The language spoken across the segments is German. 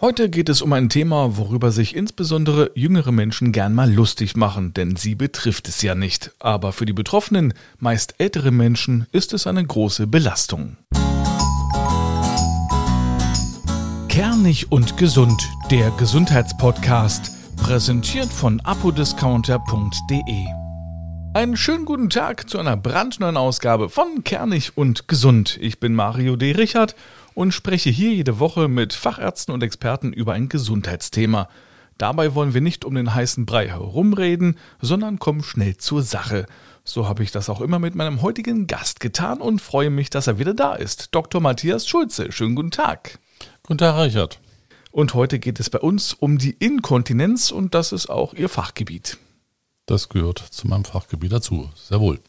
Heute geht es um ein Thema, worüber sich insbesondere jüngere Menschen gern mal lustig machen, denn sie betrifft es ja nicht. Aber für die Betroffenen, meist ältere Menschen, ist es eine große Belastung. Kernig und gesund, der Gesundheitspodcast, präsentiert von apodiscounter.de. Einen schönen guten Tag zu einer brandneuen Ausgabe von Kernig und Gesund. Ich bin Mario D. Richard und spreche hier jede Woche mit Fachärzten und Experten über ein Gesundheitsthema. Dabei wollen wir nicht um den heißen Brei herumreden, sondern kommen schnell zur Sache. So habe ich das auch immer mit meinem heutigen Gast getan und freue mich, dass er wieder da ist. Dr. Matthias Schulze. Schönen guten Tag. Guten Tag, Richard. Und heute geht es bei uns um die Inkontinenz und das ist auch Ihr Fachgebiet. Das gehört zu meinem Fachgebiet dazu. Sehr wohl.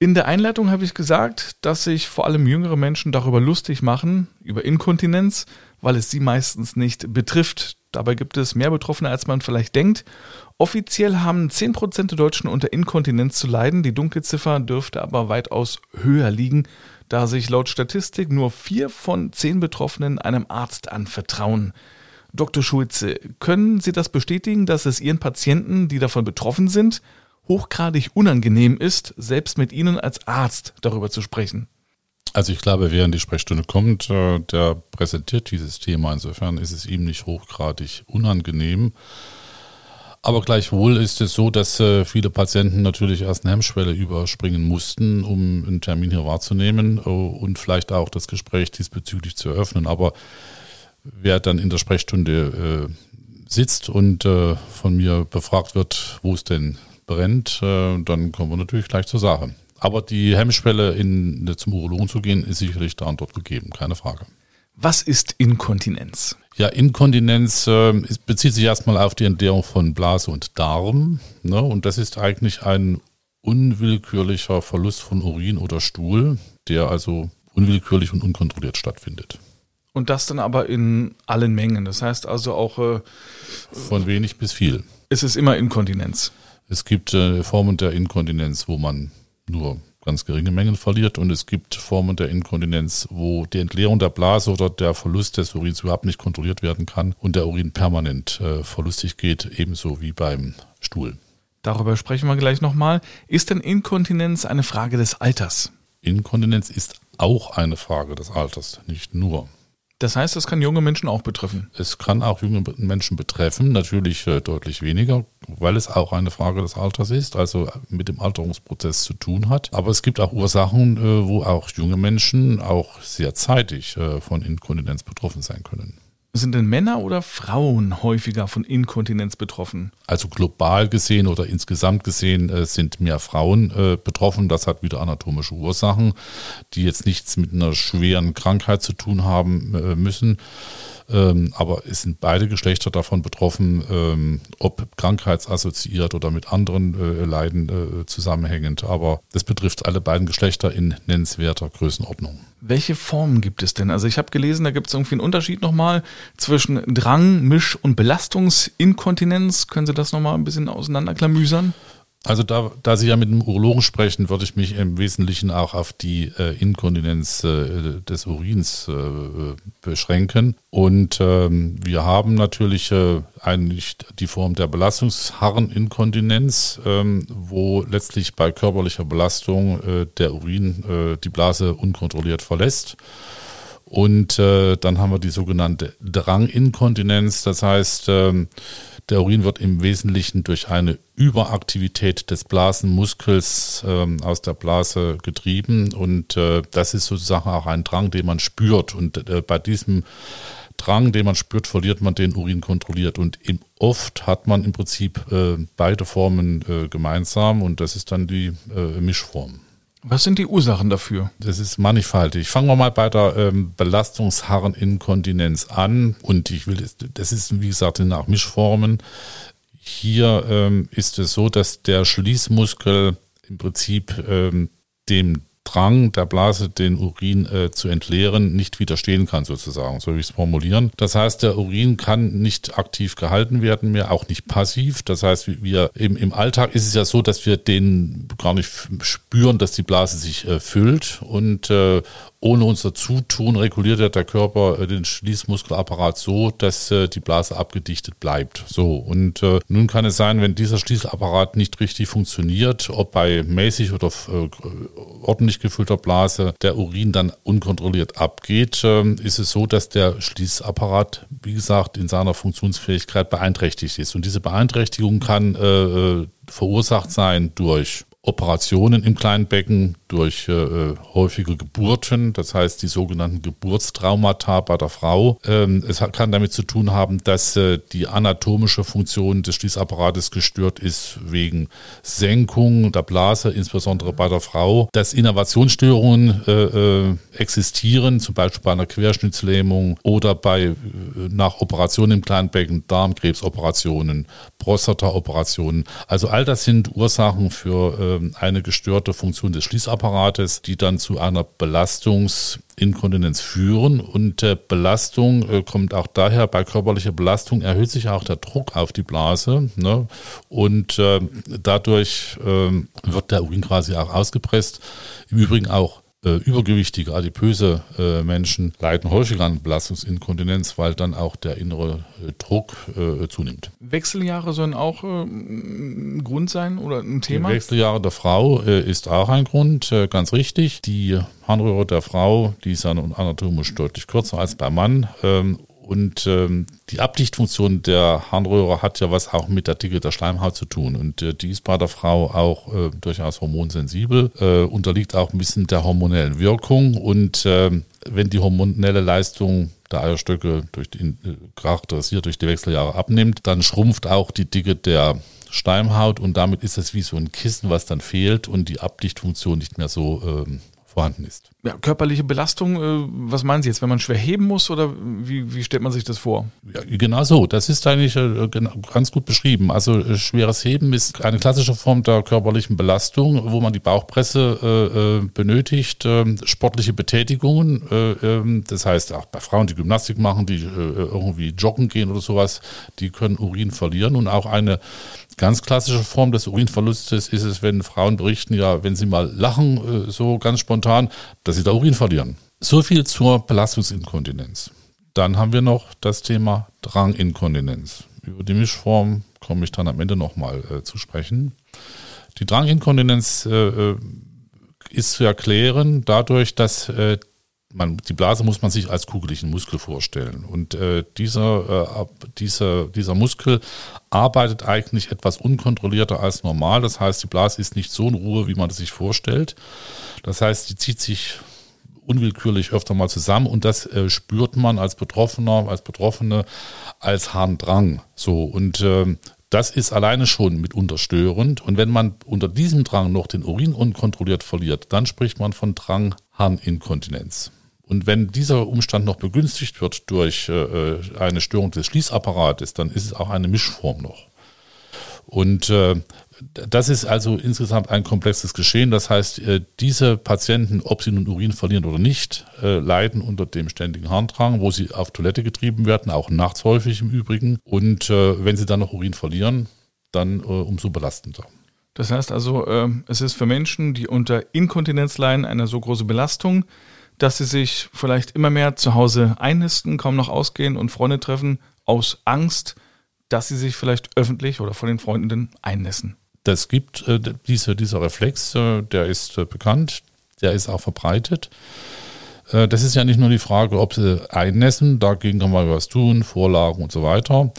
In der Einleitung habe ich gesagt, dass sich vor allem jüngere Menschen darüber lustig machen, über Inkontinenz, weil es sie meistens nicht betrifft. Dabei gibt es mehr Betroffene, als man vielleicht denkt. Offiziell haben 10% der Deutschen unter Inkontinenz zu leiden. Die Dunkelziffer dürfte aber weitaus höher liegen, da sich laut Statistik nur vier von zehn Betroffenen einem Arzt anvertrauen. Dr. Schulze, können Sie das bestätigen, dass es Ihren Patienten, die davon betroffen sind, hochgradig unangenehm ist, selbst mit Ihnen als Arzt darüber zu sprechen? Also ich glaube, wer in die Sprechstunde kommt, äh, der präsentiert dieses Thema. Insofern ist es ihm nicht hochgradig unangenehm. Aber gleichwohl ist es so, dass äh, viele Patienten natürlich erst eine Hemmschwelle überspringen mussten, um einen Termin hier wahrzunehmen äh, und vielleicht auch das Gespräch diesbezüglich zu eröffnen. Aber wer dann in der Sprechstunde sitzt und von mir befragt wird, wo es denn brennt, äh, dann kommen wir natürlich gleich zur Sache. Aber die Hemmschwelle, in, zum Urologen zu gehen, ist sicherlich da und dort gegeben, keine Frage. Was ist Inkontinenz? Ja, Inkontinenz äh, bezieht sich erstmal auf die Entleerung von Blase und Darm. Ne? Und das ist eigentlich ein unwillkürlicher Verlust von Urin oder Stuhl, der also unwillkürlich und unkontrolliert stattfindet. Und das dann aber in allen Mengen. Das heißt also auch. Äh, von wenig bis viel. Es ist immer Inkontinenz. Es gibt äh, Formen der Inkontinenz, wo man nur ganz geringe Mengen verliert und es gibt Formen der Inkontinenz, wo die Entleerung der Blase oder der Verlust des Urins überhaupt nicht kontrolliert werden kann und der Urin permanent äh, verlustig geht, ebenso wie beim Stuhl. Darüber sprechen wir gleich nochmal. Ist denn Inkontinenz eine Frage des Alters? Inkontinenz ist auch eine Frage des Alters, nicht nur. Das heißt, es kann junge Menschen auch betreffen. Es kann auch junge Menschen betreffen, natürlich äh, deutlich weniger, weil es auch eine Frage des Alters ist, also mit dem Alterungsprozess zu tun hat. Aber es gibt auch Ursachen, äh, wo auch junge Menschen auch sehr zeitig äh, von Inkontinenz betroffen sein können. Sind denn Männer oder Frauen häufiger von Inkontinenz betroffen? Also global gesehen oder insgesamt gesehen äh, sind mehr Frauen äh, betroffen. Das hat wieder anatomische Ursachen, die jetzt nichts mit einer schweren Krankheit zu tun haben äh, müssen. Ähm, aber es sind beide Geschlechter davon betroffen, ähm, ob krankheitsassoziiert oder mit anderen äh, Leiden äh, zusammenhängend. Aber das betrifft alle beiden Geschlechter in nennenswerter Größenordnung. Welche Formen gibt es denn? Also ich habe gelesen, da gibt es irgendwie einen Unterschied nochmal zwischen Drang, Misch- und Belastungsinkontinenz. Können Sie das nochmal ein bisschen auseinanderklamüsern? Also da, da Sie ja mit dem Urologen sprechen, würde ich mich im Wesentlichen auch auf die äh, Inkontinenz äh, des Urins äh, beschränken. Und ähm, wir haben natürlich äh, eigentlich die Form der Belastungsharreninkontinenz, ähm, wo letztlich bei körperlicher Belastung äh, der Urin äh, die Blase unkontrolliert verlässt. Und äh, dann haben wir die sogenannte Dranginkontinenz, das heißt, ähm, der Urin wird im Wesentlichen durch eine Überaktivität des Blasenmuskels ähm, aus der Blase getrieben. Und äh, das ist sozusagen auch ein Drang, den man spürt. Und äh, bei diesem Drang, den man spürt, verliert man den Urin kontrolliert. Und im, oft hat man im Prinzip äh, beide Formen äh, gemeinsam. Und das ist dann die äh, Mischform. Was sind die Ursachen dafür? Das ist mannigfaltig. Fangen wir mal bei der ähm, Belastungsharreninkontinenz an. Und ich will, das ist, wie gesagt, in auch Mischformen. Hier ähm, ist es so, dass der Schließmuskel im Prinzip ähm, dem Drang der Blase, den Urin äh, zu entleeren, nicht widerstehen kann, sozusagen, so wie ich es formulieren. Das heißt, der Urin kann nicht aktiv gehalten werden mehr, auch nicht passiv. Das heißt, wir im, im Alltag ist es ja so, dass wir den gar nicht spüren, dass die Blase sich äh, füllt und äh, ohne unser Zutun reguliert der Körper äh, den Schließmuskelapparat so, dass äh, die Blase abgedichtet bleibt. So. Und äh, nun kann es sein, wenn dieser Schließapparat nicht richtig funktioniert, ob bei mäßig oder ordentlich gefüllter Blase der Urin dann unkontrolliert abgeht, äh, ist es so, dass der Schließapparat, wie gesagt, in seiner Funktionsfähigkeit beeinträchtigt ist. Und diese Beeinträchtigung kann verursacht sein durch Operationen im kleinen Becken, durch äh, häufige Geburten, das heißt die sogenannten Geburtstraumata bei der Frau. Ähm, es kann damit zu tun haben, dass äh, die anatomische Funktion des Schließapparates gestört ist wegen Senkung der Blase, insbesondere bei der Frau. Dass Innovationsstörungen äh, äh, existieren, zum Beispiel bei einer Querschnittslähmung oder bei äh, nach Operationen im kleinen Becken, Darmkrebsoperationen, Prostataoperationen. Also all das sind Ursachen für ähm, eine gestörte Funktion des Schließapparates. Apparates, die dann zu einer Belastungsinkontinenz führen. Und äh, Belastung äh, kommt auch daher, bei körperlicher Belastung erhöht sich auch der Druck auf die Blase. Ne? Und äh, dadurch ähm, wird der Urin quasi auch ausgepresst. Im Übrigen auch äh, übergewichtige, adipöse äh, Menschen leiden häufiger an Belastungsinkontinenz, weil dann auch der innere äh, Druck äh, zunimmt. Wechseljahre sollen auch äh, ein Grund sein oder ein Thema? Die Wechseljahre der Frau äh, ist auch ein Grund, ganz richtig. Die Harnröhre der Frau, die ist dann anatomisch deutlich kürzer als beim Mann. Ähm, und ähm, die Abdichtfunktion der Harnröhre hat ja was auch mit der Dicke der Schleimhaut zu tun. Und äh, die ist bei der Frau auch äh, durchaus hormonsensibel, äh, unterliegt auch ein bisschen der hormonellen Wirkung. Und ähm, wenn die hormonelle Leistung der Eierstöcke durch die, äh, charakterisiert durch die Wechseljahre abnimmt, dann schrumpft auch die Dicke der Schleimhaut und damit ist es wie so ein Kissen, was dann fehlt und die Abdichtfunktion nicht mehr so ähm, vorhanden ist. Ja, körperliche Belastung, äh, was meinen Sie jetzt, wenn man schwer heben muss oder wie, wie stellt man sich das vor? Ja, genau so, das ist eigentlich äh, ganz gut beschrieben. Also äh, schweres Heben ist eine klassische Form der körperlichen Belastung, wo man die Bauchpresse benötigt, ähm, sportliche Betätigungen, äh, ähm, das heißt auch bei Frauen, die Gymnastik machen, die irgendwie joggen gehen oder sowas, die können Urin verlieren und auch eine Ganz klassische Form des Urinverlustes ist es, wenn Frauen berichten, ja, wenn sie mal lachen, so ganz spontan, dass sie da Urin verlieren. So viel zur Belastungsinkontinenz. Dann haben wir noch das Thema Dranginkontinenz. Über die Mischform komme ich dann am Ende nochmal äh, zu sprechen. Die Dranginkontinenz äh, äh, ist zu erklären dadurch, dass äh, man, die Blase muss man sich als kugeligen Muskel vorstellen. Und äh, dieser, äh, dieser, dieser Muskel arbeitet eigentlich etwas unkontrollierter als normal. Das heißt, die Blase ist nicht so in Ruhe, wie man es sich vorstellt. Das heißt, die zieht sich unwillkürlich öfter mal zusammen und das äh, spürt man als Betroffener, als Betroffene als Harndrang. So und äh, das ist alleine schon mitunter störend. Und wenn man unter diesem Drang noch den Urin unkontrolliert verliert, dann spricht man von Drang-Harninkontinenz. Und wenn dieser Umstand noch begünstigt wird durch äh, eine Störung des Schließapparates, dann ist es auch eine Mischform noch. Und äh, das ist also insgesamt ein komplexes Geschehen. Das heißt, äh, diese Patienten, ob sie nun Urin verlieren oder nicht, äh, leiden unter dem ständigen Harndrang, wo sie auf Toilette getrieben werden, auch nachts häufig im Übrigen. Und äh, wenn sie dann noch Urin verlieren, dann umso belastender. Das heißt also, es ist für Menschen, die unter Inkontinenz leiden, eine so große Belastung, dass sie sich vielleicht immer mehr zu Hause einnisten, kaum noch ausgehen und Freunde treffen, aus Angst, dass sie sich vielleicht öffentlich oder von den Freunden einnässen. Das gibt äh, diese, dieser Reflex, äh, der ist äh, bekannt, der ist auch verbreitet. Äh, das ist ja nicht nur die Frage, ob sie einnässen, dagegen kann man was tun, Vorlagen und so weiter.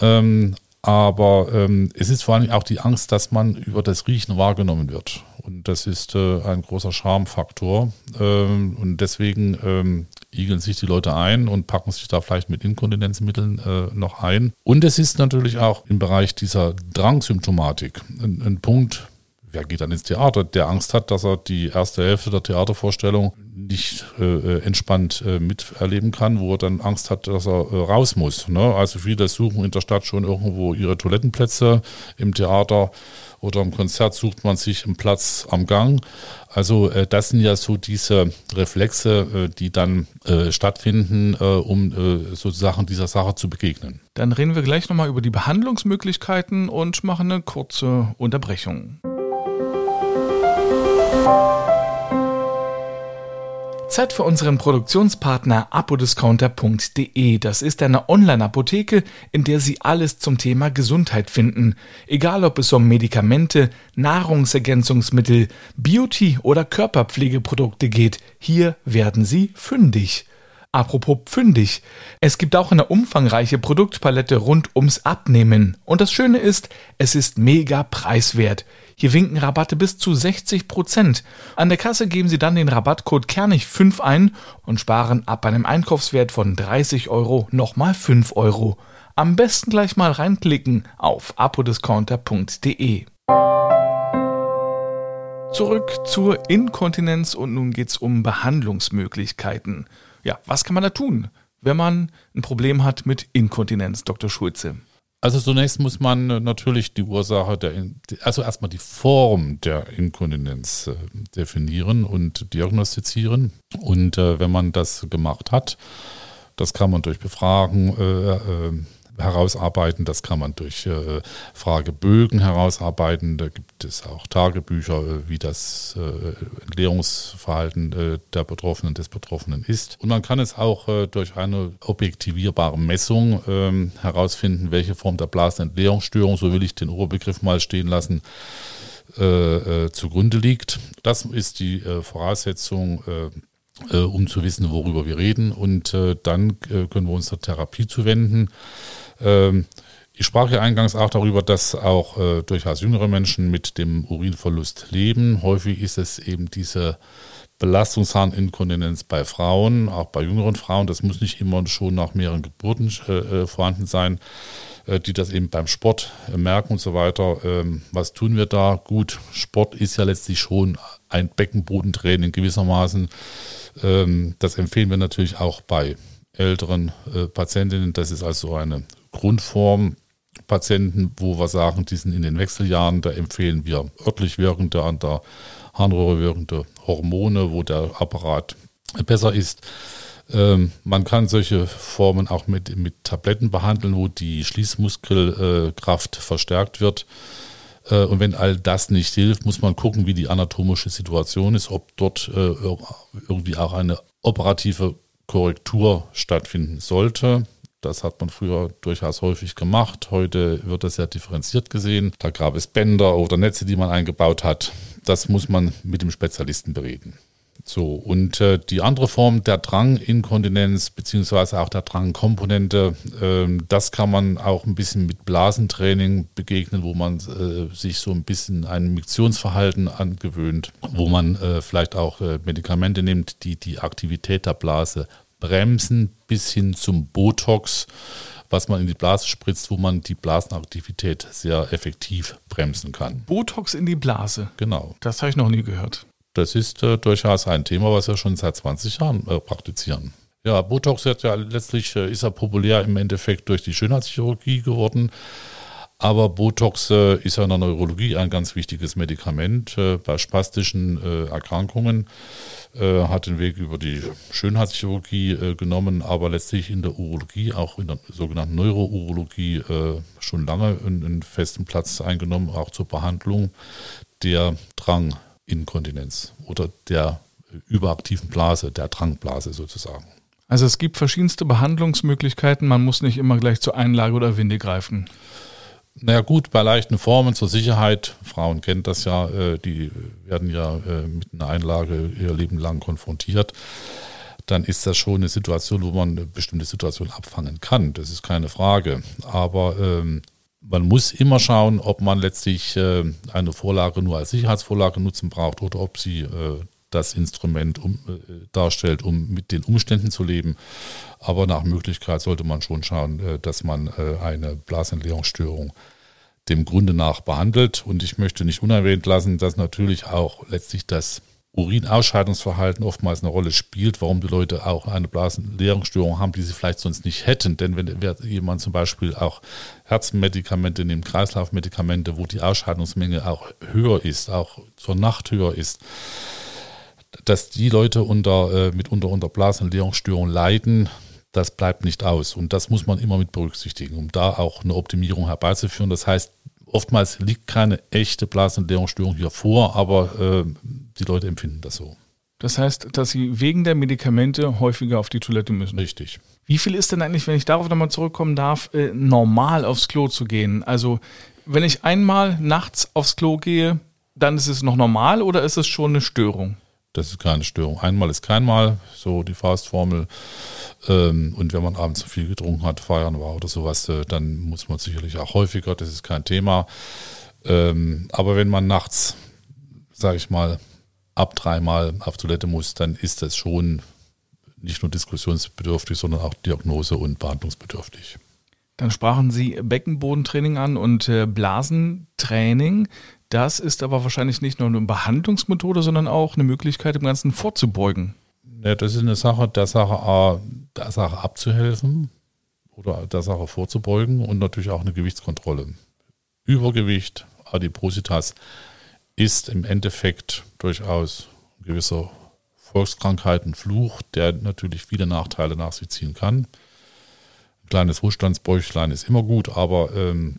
Ähm, aber ähm, es ist vor allem auch die Angst, dass man über das Riechen wahrgenommen wird. Und das ist äh, ein großer Charmfaktor. Ähm, und deswegen ähm, igeln sich die Leute ein und packen sich da vielleicht mit Inkontinenzmitteln äh, noch ein. Und es ist natürlich auch im Bereich dieser Drangsymptomatik ein, ein Punkt, wer geht dann ins Theater, der Angst hat, dass er die erste Hälfte der Theatervorstellung nicht äh, entspannt äh, miterleben kann, wo er dann Angst hat, dass er äh, raus muss. Ne? Also viele suchen in der Stadt schon irgendwo ihre Toilettenplätze im Theater oder im Konzert sucht man sich einen Platz am Gang. Also äh, das sind ja so diese Reflexe, äh, die dann äh, stattfinden, äh, um äh, sozusagen dieser Sache zu begegnen. Dann reden wir gleich nochmal über die Behandlungsmöglichkeiten und machen eine kurze Unterbrechung. Zeit für unseren Produktionspartner apodiscounter.de. Das ist eine Online-Apotheke, in der Sie alles zum Thema Gesundheit finden. Egal ob es um Medikamente, Nahrungsergänzungsmittel, Beauty oder Körperpflegeprodukte geht, hier werden Sie fündig. Apropos pfündig. Es gibt auch eine umfangreiche Produktpalette rund ums Abnehmen. Und das Schöne ist, es ist mega preiswert. Hier winken Rabatte bis zu 60 Prozent. An der Kasse geben Sie dann den Rabattcode Kernig5 ein und sparen ab einem Einkaufswert von 30 Euro nochmal 5 Euro. Am besten gleich mal reinklicken auf apodiscounter.de. Zurück zur Inkontinenz und nun geht's um Behandlungsmöglichkeiten. Ja, was kann man da tun, wenn man ein Problem hat mit Inkontinenz, Dr. Schulze? Also zunächst muss man natürlich die Ursache der, also erstmal die Form der Inkontinenz äh, definieren und diagnostizieren. Und äh, wenn man das gemacht hat, das kann man durch Befragen äh, herausarbeiten. Das kann man durch äh, Fragebögen herausarbeiten. Da gibt es auch Tagebücher, äh, wie das äh, Entleerungsverhalten äh, der Betroffenen, des Betroffenen ist. Und man kann es auch äh, durch eine objektivierbare Messung ähm, herausfinden, welche Form der Blasenentleerungsstörung, so will ich den Oberbegriff mal stehen lassen, äh, zugrunde liegt. Das ist die Voraussetzung um zu wissen, worüber wir reden. Und dann können wir uns der Therapie zuwenden. Ähm, ich sprach ja eingangs auch darüber, dass auch äh, durchaus jüngere Menschen mit dem Urinverlust leben. Häufig ist es eben diese Belastungsharninkontinenz bei Frauen, auch bei jüngeren Frauen. Das muss nicht immer schon nach mehreren Geburten äh, äh vorhanden sein, äh, die das eben beim Sport äh, merken und so weiter. Ähm, was tun wir da? Gut, Sport ist ja letztlich schon ein Beckenbodentraining gewissermaßen. Ähm, das empfehlen wir natürlich auch bei älteren äh, Patientinnen. Das ist also eine Grundform. Patienten, wo wir sagen, die sind in den Wechseljahren, da empfehlen wir örtlich wirkende, an der Harnröhre wirkende Hormone, wo der Apparat besser ist. Ähm, man kann solche Formen auch mit, mit Tabletten behandeln, wo die Schließmuskelkraft äh, verstärkt wird. Äh, und wenn all das nicht hilft, muss man gucken, wie die anatomische Situation ist, ob dort äh, irgendwie auch eine operative Korrektur stattfinden sollte. Das hat man früher durchaus häufig gemacht. Heute wird das ja differenziert gesehen. Da gab es Bänder oder Netze, die man eingebaut hat. Das muss man mit dem Spezialisten bereden. So, und äh, die andere Form der Dranginkontinenz, beziehungsweise auch der Drangkomponente, äh, das kann man auch ein bisschen mit Blasentraining begegnen, wo man äh, sich so ein bisschen ein Miktionsverhalten angewöhnt, wo man äh, vielleicht auch äh, Medikamente nimmt, die die Aktivität der Blase bremsen, bis hin zum Botox, was man in die Blase spritzt, wo man die Blasenaktivität sehr effektiv bremsen kann. Botox in die Blase? Genau. Das habe ich noch nie gehört. Das ist äh, durchaus ein Thema, was wir schon seit 20 Jahren äh, praktizieren. Ja, Botox wird ja letztlich äh, ist ja populär im Endeffekt durch die Schönheitschirurgie geworden. Aber Botox äh, ist ja in der Neurologie ein ganz wichtiges Medikament äh, bei spastischen äh, Erkrankungen. hat den Weg über die Schönheitschirurgie genommen, aber letztlich in der Urologie, auch in der sogenannten Neurourologie, schon lange einen, einen festen Platz eingenommen, auch zur Behandlung der Drang Inkontinenz oder der überaktiven Blase, der Drangblase sozusagen. Also es gibt verschiedenste Behandlungsmöglichkeiten, man muss nicht immer gleich zur Einlage oder Winde greifen. Naja gut, bei leichten Formen zur Sicherheit, Frauen kennen das ja, äh, die werden ja äh, mit einer Einlage ihr Leben lang konfrontiert, dann ist das schon eine Situation, wo man eine bestimmte Situation abfangen kann. Das ist keine Frage. Aber ähm, man muss immer schauen, ob man letztlich äh, eine Vorlage nur als Sicherheitsvorlage nutzen braucht oder ob sie äh, das Instrument um, äh, darstellt, um mit den Umständen zu leben. Aber nach Möglichkeit sollte man schon schauen, äh, dass man äh, eine Blasentleerungsstörung dem Grunde nach behandelt. Und ich möchte nicht unerwähnt lassen, dass natürlich auch letztlich das Urinausscheidungsverhalten oftmals eine Rolle spielt, warum die Leute auch eine Blasenleerungsstörung haben, die sie vielleicht sonst nicht hätten. Denn wenn jemand zum Beispiel auch Herzmedikamente nimmt, Kreislaufmedikamente, wo die Ausscheidungsmenge auch höher ist, auch zur Nacht höher ist, dass die Leute unter, äh, mitunter unter Blasenleerungsstörung leiden, das bleibt nicht aus. Und das muss man immer mit berücksichtigen, um da auch eine Optimierung herbeizuführen. Das heißt, oftmals liegt keine echte Blasenentleerungsstörung hier vor, aber äh, die Leute empfinden das so. Das heißt, dass Sie wegen der Medikamente häufiger auf die Toilette müssen. Richtig. Wie viel ist denn eigentlich, wenn ich darauf nochmal zurückkommen darf, äh, normal aufs Klo zu gehen? Also, wenn ich einmal nachts aufs Klo gehe, dann ist es noch normal oder ist es schon eine Störung? Das ist keine Störung. Einmal ist kein Mal, so die Faustformel. Ähm, und wenn man abends zu viel getrunken hat, feiern war oder sowas, äh, dann muss man sicherlich auch häufiger, das ist kein Thema. Ähm, aber wenn man nachts, sage ich mal, ab dreimal auf Toilette muss, dann ist das schon nicht nur diskussionsbedürftig, sondern auch diagnose- und behandlungsbedürftig. Dann sprachen Sie Beckenbodentraining an und äh, Blasentraining. Das ist aber wahrscheinlich nicht nur eine Behandlungsmethode, sondern auch eine Möglichkeit, dem Ganzen vorzubeugen. Ja, das ist eine Sache, der Sache A, der Sache abzuhelfen oder der Sache vorzubeugen und natürlich auch eine Gewichtskontrolle. Übergewicht, Adipositas ist im Endeffekt durchaus ein gewisser Volkskrankheitenfluch, der natürlich viele Nachteile nach sich ziehen kann. Ein kleines Wohlstandsbäuchlein ist immer gut, aber ähm,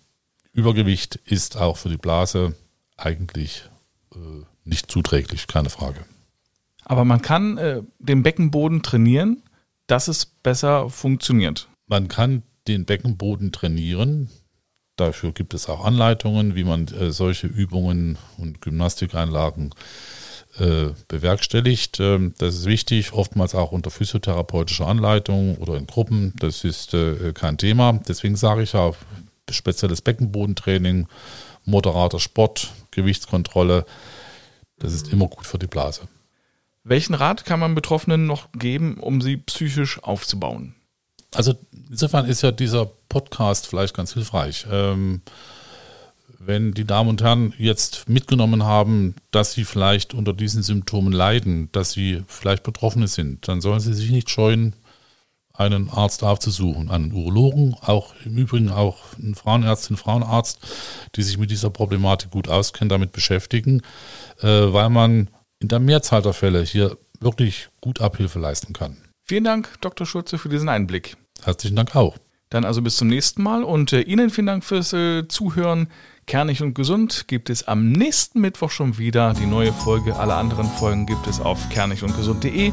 Übergewicht ist auch für die Blase eigentlich äh, nicht zuträglich, keine Frage. Aber man kann äh, den Beckenboden trainieren, dass es besser funktioniert. Man kann den Beckenboden trainieren. Dafür gibt es auch Anleitungen, wie man äh, solche Übungen und Gymnastikeinlagen äh, bewerkstellicht. Ähm, das ist wichtig, oftmals auch unter physiotherapeutischer Anleitung oder in Gruppen. Das ist äh, kein Thema. Deswegen sage ich ja, spezielles Beckenbodentraining, moderater Sport, Gewichtskontrolle, das ist immer gut für die Blase. Welchen Rat kann man Betroffenen noch geben, um sie psychisch aufzubauen? Also insofern ist ja dieser Podcast vielleicht ganz hilfreich. Ähm, wenn die Damen und Herren jetzt mitgenommen haben, dass sie vielleicht unter diesen Symptomen leiden, dass sie vielleicht Betroffene sind, dann sollen sie sich nicht scheuen, einen Arzt aufzusuchen, einen Urologen, auch im Übrigen auch einen Frauenärztin, Frauenarzt, die sich mit dieser Problematik gut auskennen, damit beschäftigen, äh, weil man in der Mehrzahl der Fälle hier wirklich gut Abhilfe leisten kann. Vielen Dank, Dr. Schulze, für diesen Einblick. Herzlichen Dank auch. Dann also bis zum nächsten Mal und äh, Ihnen vielen Dank fürs äh, Zuhören. Kernig und gesund gibt es am nächsten Mittwoch schon wieder. Die neue Folge, alle anderen Folgen gibt es auf kernigundgesund.de.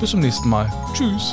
Bis zum nächsten Mal. Tschüss